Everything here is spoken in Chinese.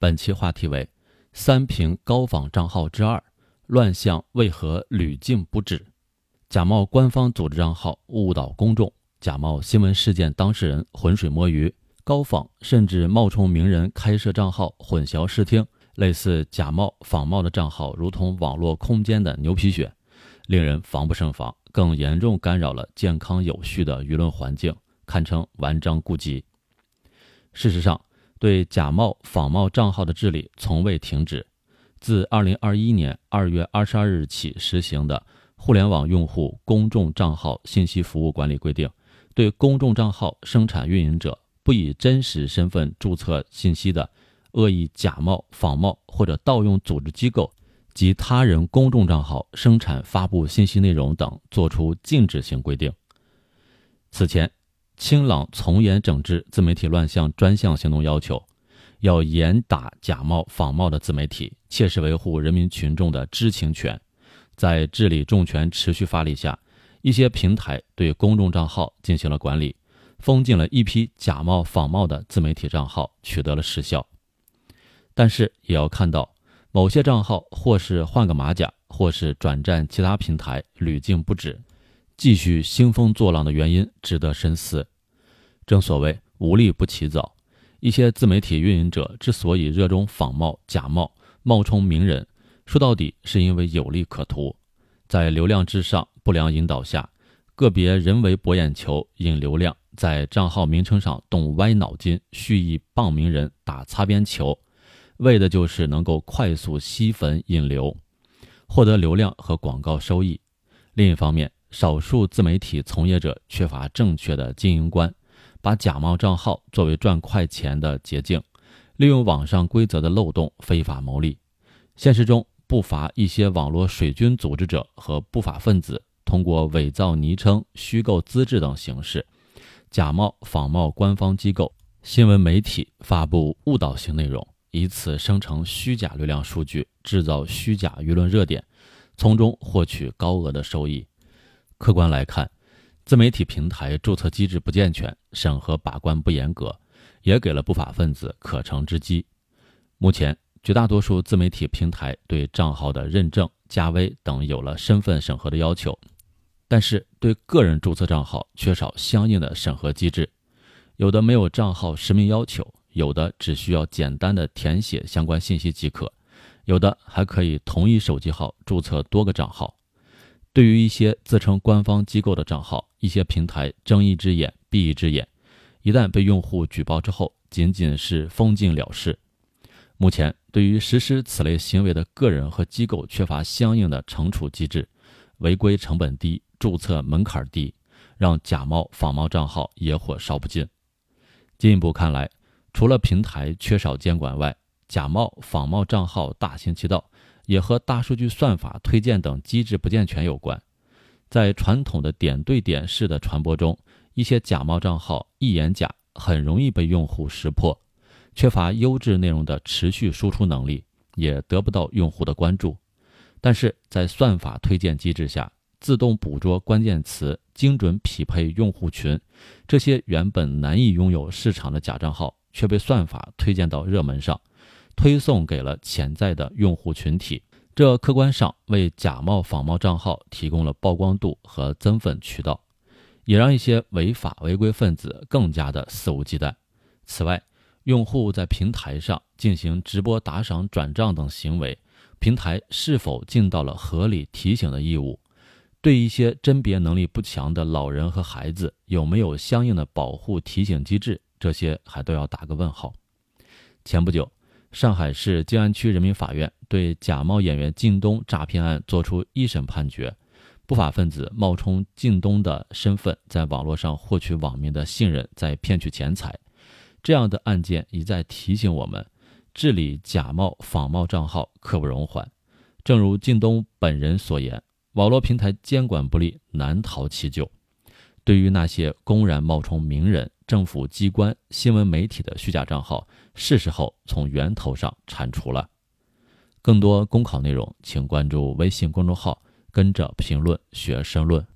本期话题为“三平高仿账号之二”，乱象为何屡禁不止？假冒官方组织账号误导公众，假冒新闻事件当事人浑水摸鱼，高仿甚至冒充名人开设账号混淆视听，类似假冒仿冒的账号如同网络空间的牛皮癣，令人防不胜防，更严重干扰了健康有序的舆论环境，堪称顽瘴痼疾。事实上，对假冒仿冒账号的治理从未停止。自2021年2月22日起实行的《互联网用户公众账号信息服务管理规定》，对公众账号生产运营者不以真实身份注册信息的，恶意假冒、仿冒或者盗用组织机构及他人公众账号生产发布信息内容等作出禁止性规定。此前，清朗从严整治自媒体乱象专项行动要求。要严打假冒仿冒的自媒体，切实维护人民群众的知情权。在治理重拳持续发力下，一些平台对公众账号进行了管理，封禁了一批假冒仿冒的自媒体账号，取得了实效。但是，也要看到某些账号或是换个马甲，或是转战其他平台，屡禁不止，继续兴风作浪的原因值得深思。正所谓无利不起早。一些自媒体运营者之所以热衷仿冒、假冒、冒充名人，说到底是因为有利可图，在流量至上不良引导下，个别人为博眼球、引流量，在账号名称上动歪脑筋，蓄意傍名人、打擦边球，为的就是能够快速吸粉引流，获得流量和广告收益。另一方面，少数自媒体从业者缺乏正确的经营观。把假冒账号作为赚快钱的捷径，利用网上规则的漏洞非法牟利。现实中不乏一些网络水军组织者和不法分子，通过伪造昵称、虚构资质等形式，假冒仿冒官方机构、新闻媒体发布误导性内容，以此生成虚假流量数据，制造虚假舆论热点，从中获取高额的收益。客观来看。自媒体平台注册机制不健全，审核把关不严格，也给了不法分子可乘之机。目前，绝大多数自媒体平台对账号的认证、加微等有了身份审核的要求，但是对个人注册账号缺少相应的审核机制。有的没有账号实名要求，有的只需要简单的填写相关信息即可，有的还可以同一手机号注册多个账号。对于一些自称官方机构的账号，一些平台睁一只眼闭一只眼，一旦被用户举报之后，仅仅是封禁了事。目前，对于实施此类行为的个人和机构，缺乏相应的惩处机制，违规成本低，注册门槛低，让假冒仿冒账号野火烧不尽。进一步看来，除了平台缺少监管外，假冒仿冒账号大行其道，也和大数据算法推荐等机制不健全有关。在传统的点对点式的传播中，一些假冒账号一眼假，很容易被用户识破，缺乏优质内容的持续输出能力，也得不到用户的关注。但是在算法推荐机制下，自动捕捉关键词，精准匹配用户群，这些原本难以拥有市场的假账号，却被算法推荐到热门上，推送给了潜在的用户群体。这客观上为假冒仿冒账号提供了曝光度和增粉渠道，也让一些违法违规分子更加的肆无忌惮。此外，用户在平台上进行直播打赏、转账等行为，平台是否尽到了合理提醒的义务？对一些甄别能力不强的老人和孩子，有没有相应的保护提醒机制？这些还都要打个问号。前不久。上海市静安区人民法院对假冒演员靳东诈骗案作出一审判决，不法分子冒充靳东的身份，在网络上获取网民的信任，再骗取钱财。这样的案件一再提醒我们，治理假冒仿冒账号刻不容缓。正如靳东本人所言，网络平台监管不力，难逃其咎。对于那些公然冒充名人、政府机关、新闻媒体的虚假账号，是时候从源头上铲除了。更多公考内容，请关注微信公众号“跟着评论学申论”。